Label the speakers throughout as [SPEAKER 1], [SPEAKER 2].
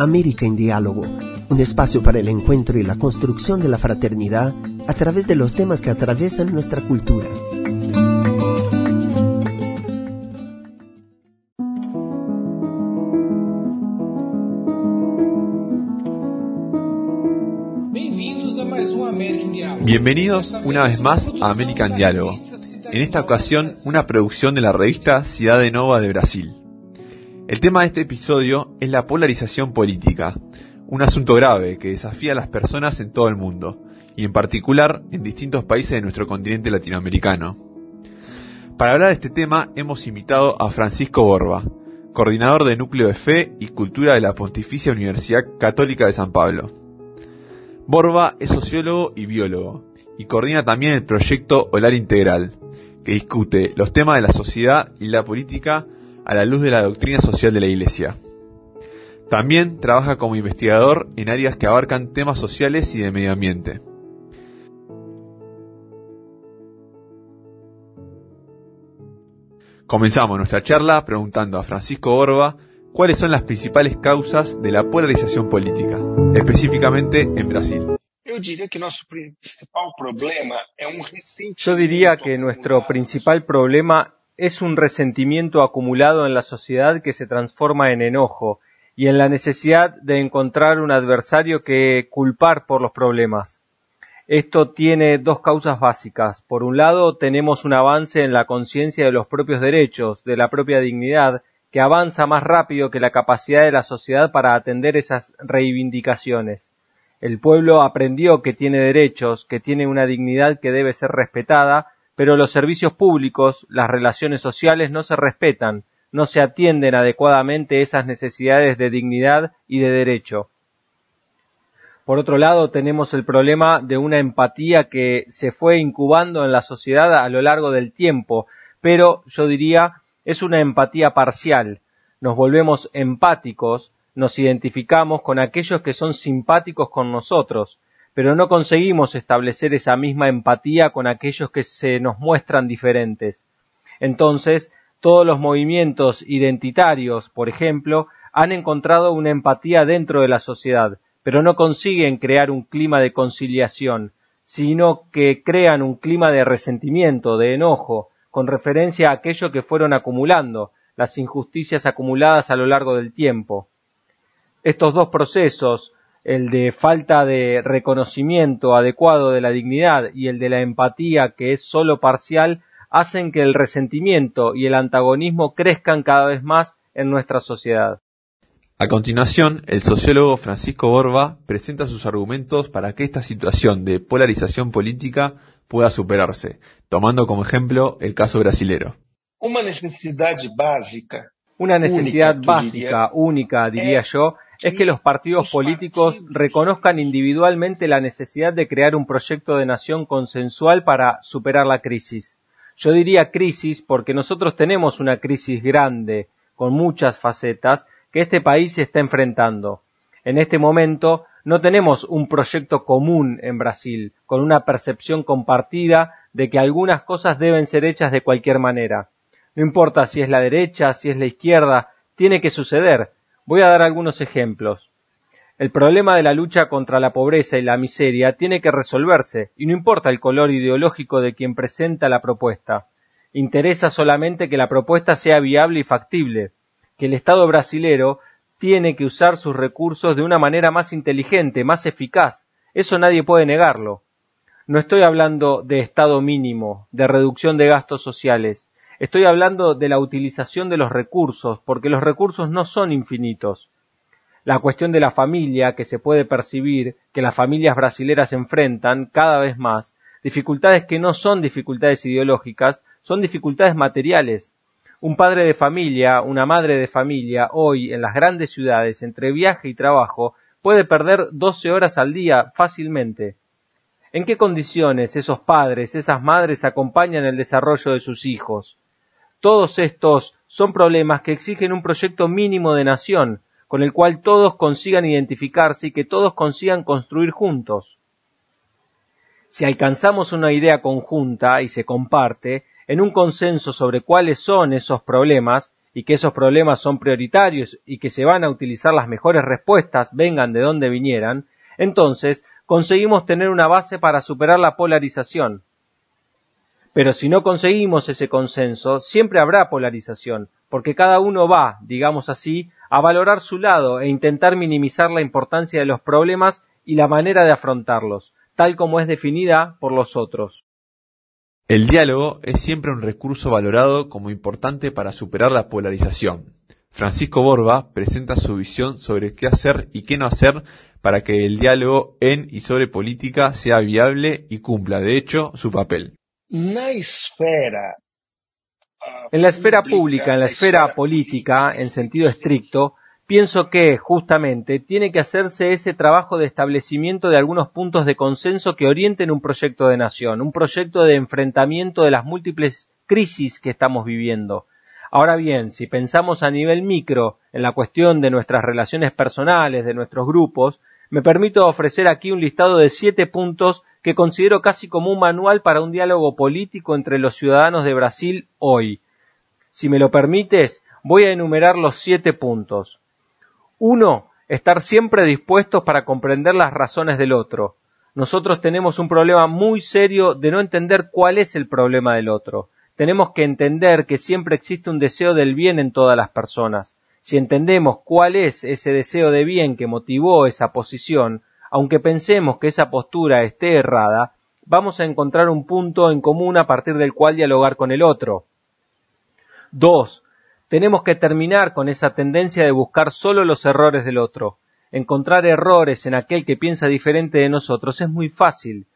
[SPEAKER 1] América en Diálogo, un espacio para el encuentro y la construcción de la fraternidad a través de los temas que atraviesan nuestra cultura.
[SPEAKER 2] Bienvenidos una vez más a American Diálogo. En esta ocasión, una producción de la revista Ciudad Nova de Brasil. El tema de este episodio es la polarización política, un asunto grave que desafía a las personas en todo el mundo, y en particular en distintos países de nuestro continente latinoamericano. Para hablar de este tema hemos invitado a Francisco Borba, coordinador de Núcleo de Fe y Cultura de la Pontificia Universidad Católica de San Pablo. Borba es sociólogo y biólogo, y coordina también el proyecto Olar Integral, que discute los temas de la sociedad y la política a la luz de la doctrina social de la Iglesia. También trabaja como investigador en áreas que abarcan temas sociales y de medio ambiente. Comenzamos nuestra charla preguntando a Francisco Borba cuáles son las principales causas de la polarización política, específicamente en Brasil.
[SPEAKER 3] Yo diría que nuestro principal problema es un resentimiento acumulado en la sociedad que se transforma en enojo y en la necesidad de encontrar un adversario que culpar por los problemas. Esto tiene dos causas básicas. Por un lado, tenemos un avance en la conciencia de los propios derechos, de la propia dignidad, que avanza más rápido que la capacidad de la sociedad para atender esas reivindicaciones. El pueblo aprendió que tiene derechos, que tiene una dignidad que debe ser respetada, pero los servicios públicos, las relaciones sociales no se respetan, no se atienden adecuadamente esas necesidades de dignidad y de derecho. Por otro lado, tenemos el problema de una empatía que se fue incubando en la sociedad a lo largo del tiempo, pero yo diría es una empatía parcial. Nos volvemos empáticos, nos identificamos con aquellos que son simpáticos con nosotros, pero no conseguimos establecer esa misma empatía con aquellos que se nos muestran diferentes. Entonces, todos los movimientos identitarios, por ejemplo, han encontrado una empatía dentro de la sociedad, pero no consiguen crear un clima de conciliación, sino que crean un clima de resentimiento, de enojo, con referencia a aquello que fueron acumulando, las injusticias acumuladas a lo largo del tiempo. Estos dos procesos, el de falta de reconocimiento adecuado de la dignidad y el de la empatía que es sólo parcial, hacen que el resentimiento y el antagonismo crezcan cada vez más en nuestra sociedad.
[SPEAKER 2] A continuación, el sociólogo Francisco Borba presenta sus argumentos para que esta situación de polarización política pueda superarse, tomando como ejemplo el caso brasilero.
[SPEAKER 3] Una necesidad básica, una necesidad básica, única, diría yo, es que los partidos políticos reconozcan individualmente la necesidad de crear un proyecto de nación consensual para superar la crisis. Yo diría crisis porque nosotros tenemos una crisis grande, con muchas facetas, que este país se está enfrentando. En este momento no tenemos un proyecto común en Brasil, con una percepción compartida de que algunas cosas deben ser hechas de cualquier manera. No importa si es la derecha, si es la izquierda, tiene que suceder, Voy a dar algunos ejemplos. El problema de la lucha contra la pobreza y la miseria tiene que resolverse, y no importa el color ideológico de quien presenta la propuesta. Interesa solamente que la propuesta sea viable y factible, que el Estado brasilero tiene que usar sus recursos de una manera más inteligente, más eficaz. Eso nadie puede negarlo. No estoy hablando de Estado mínimo, de reducción de gastos sociales. Estoy hablando de la utilización de los recursos, porque los recursos no son infinitos. La cuestión de la familia, que se puede percibir que las familias brasileras enfrentan cada vez más, dificultades que no son dificultades ideológicas, son dificultades materiales. Un padre de familia, una madre de familia, hoy en las grandes ciudades, entre viaje y trabajo, puede perder 12 horas al día fácilmente. ¿En qué condiciones esos padres, esas madres acompañan el desarrollo de sus hijos? Todos estos son problemas que exigen un proyecto mínimo de nación, con el cual todos consigan identificarse y que todos consigan construir juntos. Si alcanzamos una idea conjunta y se comparte, en un consenso sobre cuáles son esos problemas, y que esos problemas son prioritarios y que se van a utilizar las mejores respuestas, vengan de donde vinieran, entonces conseguimos tener una base para superar la polarización. Pero si no conseguimos ese consenso, siempre habrá polarización, porque cada uno va, digamos así, a valorar su lado e intentar minimizar la importancia de los problemas y la manera de afrontarlos, tal como es definida por los otros.
[SPEAKER 2] El diálogo es siempre un recurso valorado como importante para superar la polarización. Francisco Borba presenta su visión sobre qué hacer y qué no hacer para que el diálogo en y sobre política sea viable y cumpla, de hecho, su papel.
[SPEAKER 3] En la esfera pública, en la esfera política, en sentido estricto, pienso que, justamente, tiene que hacerse ese trabajo de establecimiento de algunos puntos de consenso que orienten un proyecto de nación, un proyecto de enfrentamiento de las múltiples crisis que estamos viviendo. Ahora bien, si pensamos a nivel micro en la cuestión de nuestras relaciones personales, de nuestros grupos, me permito ofrecer aquí un listado de siete puntos que considero casi como un manual para un diálogo político entre los ciudadanos de Brasil hoy. Si me lo permites, voy a enumerar los siete puntos. Uno, estar siempre dispuestos para comprender las razones del otro. Nosotros tenemos un problema muy serio de no entender cuál es el problema del otro. Tenemos que entender que siempre existe un deseo del bien en todas las personas. Si entendemos cuál es ese deseo de bien que motivó esa posición, aunque pensemos que esa postura esté errada, vamos a encontrar un punto en común a partir del cual dialogar con el otro. Dos, tenemos que terminar con esa tendencia de buscar solo los errores del otro. Encontrar errores en aquel que piensa diferente de nosotros es muy fácil.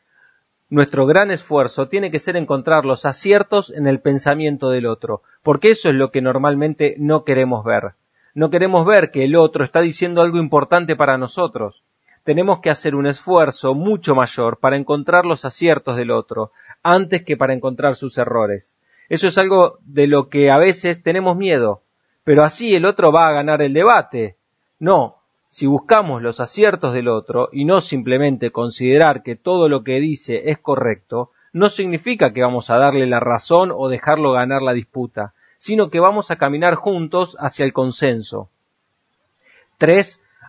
[SPEAKER 3] Nuestro gran esfuerzo tiene que ser encontrar los aciertos en el pensamiento del otro, porque eso es lo que normalmente no queremos ver. No queremos ver que el otro está diciendo algo importante para nosotros tenemos que hacer un esfuerzo mucho mayor para encontrar los aciertos del otro, antes que para encontrar sus errores. Eso es algo de lo que a veces tenemos miedo, pero así el otro va a ganar el debate. No, si buscamos los aciertos del otro y no simplemente considerar que todo lo que dice es correcto, no significa que vamos a darle la razón o dejarlo ganar la disputa, sino que vamos a caminar juntos hacia el consenso.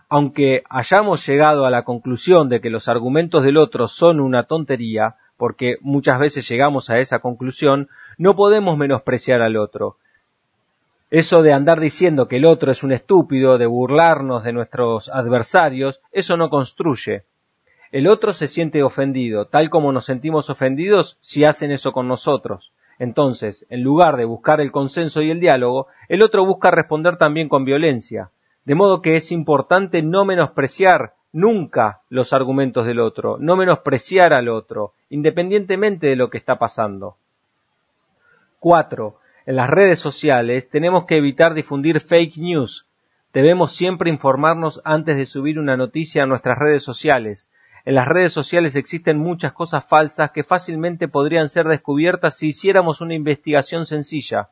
[SPEAKER 3] Aunque hayamos llegado a la conclusión de que los argumentos del otro son una tontería, porque muchas veces llegamos a esa conclusión, no podemos menospreciar al otro. Eso de andar diciendo que el otro es un estúpido, de burlarnos de nuestros adversarios, eso no construye. El otro se siente ofendido, tal como nos sentimos ofendidos si hacen eso con nosotros. Entonces, en lugar de buscar el consenso y el diálogo, el otro busca responder también con violencia. De modo que es importante no menospreciar nunca los argumentos del otro, no menospreciar al otro, independientemente de lo que está pasando. Cuatro, en las redes sociales tenemos que evitar difundir fake news. Debemos siempre informarnos antes de subir una noticia a nuestras redes sociales. En las redes sociales existen muchas cosas falsas que fácilmente podrían ser descubiertas si hiciéramos una investigación sencilla.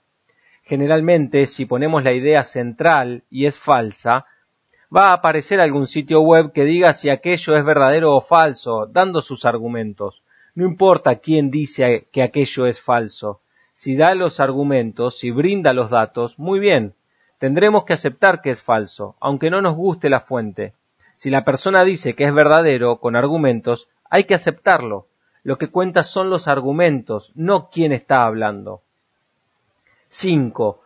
[SPEAKER 3] Generalmente, si ponemos la idea central y es falsa, va a aparecer algún sitio web que diga si aquello es verdadero o falso, dando sus argumentos. No importa quién dice que aquello es falso. Si da los argumentos, si brinda los datos, muy bien. Tendremos que aceptar que es falso, aunque no nos guste la fuente. Si la persona dice que es verdadero con argumentos, hay que aceptarlo. Lo que cuenta son los argumentos, no quién está hablando. 5.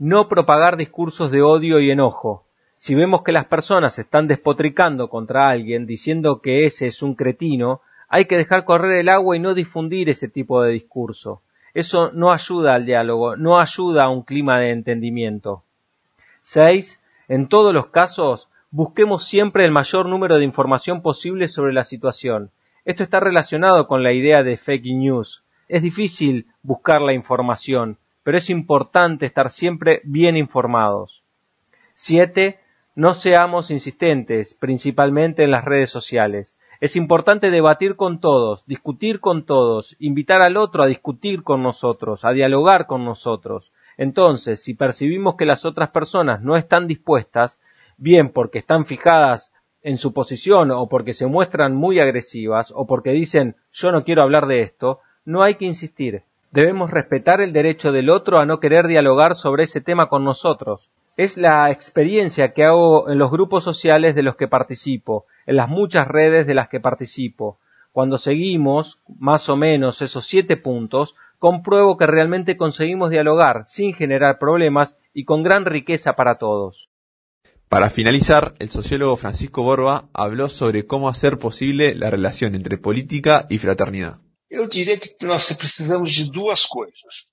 [SPEAKER 3] No propagar discursos de odio y enojo. Si vemos que las personas están despotricando contra alguien, diciendo que ese es un cretino, hay que dejar correr el agua y no difundir ese tipo de discurso. Eso no ayuda al diálogo, no ayuda a un clima de entendimiento. 6. En todos los casos, busquemos siempre el mayor número de información posible sobre la situación. Esto está relacionado con la idea de fake news. Es difícil buscar la información, pero es importante estar siempre bien informados. 7. No seamos insistentes, principalmente en las redes sociales. Es importante debatir con todos, discutir con todos, invitar al otro a discutir con nosotros, a dialogar con nosotros. Entonces, si percibimos que las otras personas no están dispuestas, bien porque están fijadas en su posición o porque se muestran muy agresivas o porque dicen yo no quiero hablar de esto, no hay que insistir, Debemos respetar el derecho del otro a no querer dialogar sobre ese tema con nosotros. Es la experiencia que hago en los grupos sociales de los que participo, en las muchas redes de las que participo. Cuando seguimos más o menos esos siete puntos, compruebo que realmente conseguimos dialogar sin generar problemas y con gran riqueza para todos.
[SPEAKER 2] Para finalizar, el sociólogo Francisco Borba habló sobre cómo hacer posible la relación entre política y fraternidad.
[SPEAKER 4] Yo diría que precisamos de cosas.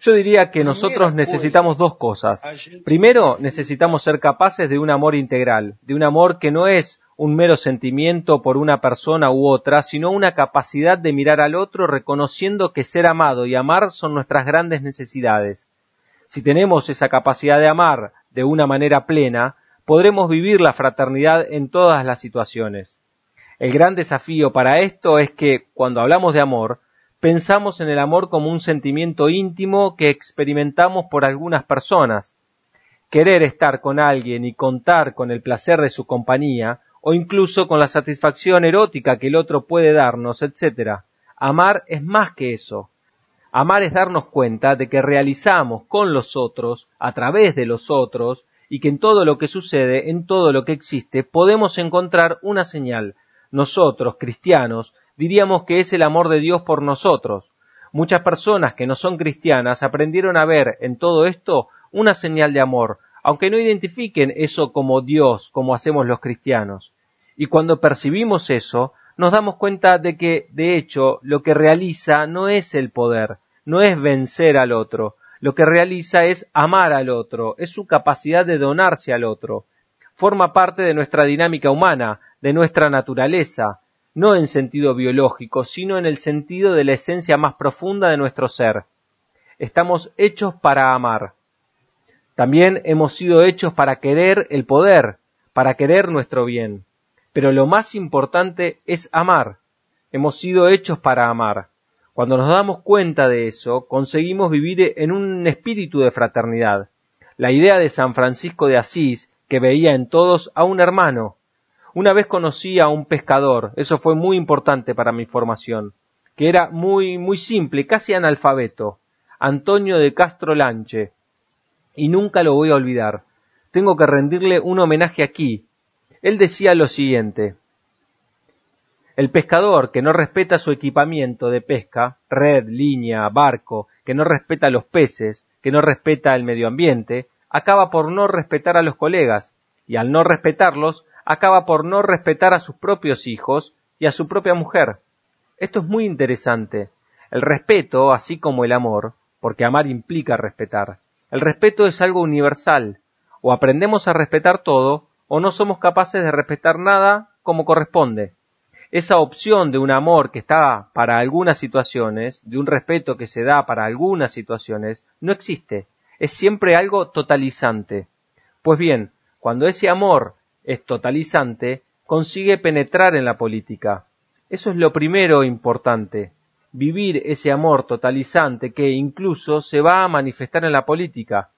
[SPEAKER 3] Yo diría que nosotros necesitamos dos cosas. Primero, necesitamos ser capaces de un amor integral, de un amor que no es un mero sentimiento por una persona u otra, sino una capacidad de mirar al otro reconociendo que ser amado y amar son nuestras grandes necesidades. Si tenemos esa capacidad de amar de una manera plena, podremos vivir la fraternidad en todas las situaciones. El gran desafío para esto es que, cuando hablamos de amor, pensamos en el amor como un sentimiento íntimo que experimentamos por algunas personas. Querer estar con alguien y contar con el placer de su compañía, o incluso con la satisfacción erótica que el otro puede darnos, etc. Amar es más que eso. Amar es darnos cuenta de que realizamos con los otros, a través de los otros, y que en todo lo que sucede, en todo lo que existe, podemos encontrar una señal. Nosotros, cristianos, diríamos que es el amor de Dios por nosotros. Muchas personas que no son cristianas aprendieron a ver en todo esto una señal de amor, aunque no identifiquen eso como Dios, como hacemos los cristianos. Y cuando percibimos eso, nos damos cuenta de que, de hecho, lo que realiza no es el poder, no es vencer al otro, lo que realiza es amar al otro, es su capacidad de donarse al otro. Forma parte de nuestra dinámica humana, de nuestra naturaleza, no en sentido biológico, sino en el sentido de la esencia más profunda de nuestro ser. Estamos hechos para amar. También hemos sido hechos para querer el poder, para querer nuestro bien. Pero lo más importante es amar. Hemos sido hechos para amar. Cuando nos damos cuenta de eso, conseguimos vivir en un espíritu de fraternidad. La idea de San Francisco de Asís, que veía en todos a un hermano. Una vez conocí a un pescador, eso fue muy importante para mi formación, que era muy, muy simple, casi analfabeto, Antonio de Castro Lanche, y nunca lo voy a olvidar. Tengo que rendirle un homenaje aquí. Él decía lo siguiente, el pescador que no respeta su equipamiento de pesca, red, línea, barco, que no respeta los peces, que no respeta el medio ambiente, acaba por no respetar a los colegas, y al no respetarlos, acaba por no respetar a sus propios hijos y a su propia mujer. Esto es muy interesante. El respeto, así como el amor, porque amar implica respetar, el respeto es algo universal. O aprendemos a respetar todo, o no somos capaces de respetar nada como corresponde esa opción de un amor que está para algunas situaciones, de un respeto que se da para algunas situaciones, no existe. Es siempre algo totalizante. Pues bien, cuando ese amor es totalizante, consigue penetrar en la política. Eso es lo primero importante. Vivir ese amor totalizante que incluso se va a manifestar en la política.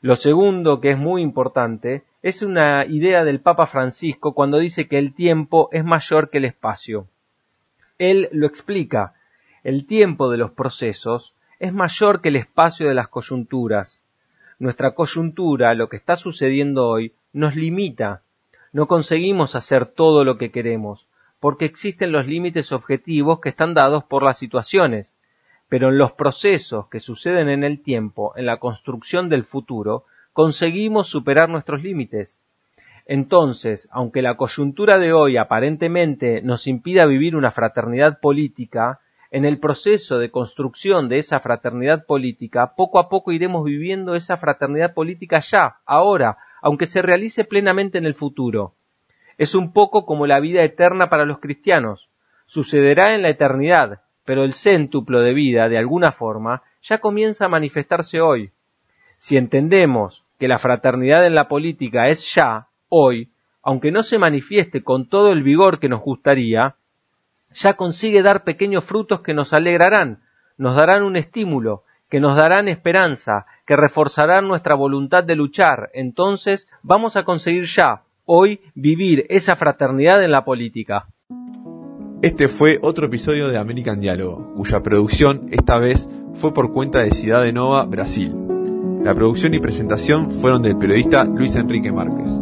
[SPEAKER 3] Lo segundo, que es muy importante, es una idea del Papa Francisco cuando dice que el tiempo es mayor que el espacio. Él lo explica. El tiempo de los procesos es mayor que el espacio de las coyunturas. Nuestra coyuntura, lo que está sucediendo hoy, nos limita. No conseguimos hacer todo lo que queremos, porque existen los límites objetivos que están dados por las situaciones pero en los procesos que suceden en el tiempo, en la construcción del futuro, conseguimos superar nuestros límites. Entonces, aunque la coyuntura de hoy aparentemente nos impida vivir una fraternidad política, en el proceso de construcción de esa fraternidad política, poco a poco iremos viviendo esa fraternidad política ya, ahora, aunque se realice plenamente en el futuro. Es un poco como la vida eterna para los cristianos. Sucederá en la eternidad, pero el céntuplo de vida, de alguna forma, ya comienza a manifestarse hoy. Si entendemos que la fraternidad en la política es ya, hoy, aunque no se manifieste con todo el vigor que nos gustaría, ya consigue dar pequeños frutos que nos alegrarán, nos darán un estímulo, que nos darán esperanza, que reforzarán nuestra voluntad de luchar. Entonces vamos a conseguir ya, hoy, vivir esa fraternidad en la política.
[SPEAKER 2] Este fue otro episodio de American Diálogo, cuya producción esta vez fue por cuenta de Ciudad de Nova, Brasil. La producción y presentación fueron del periodista Luis Enrique Márquez.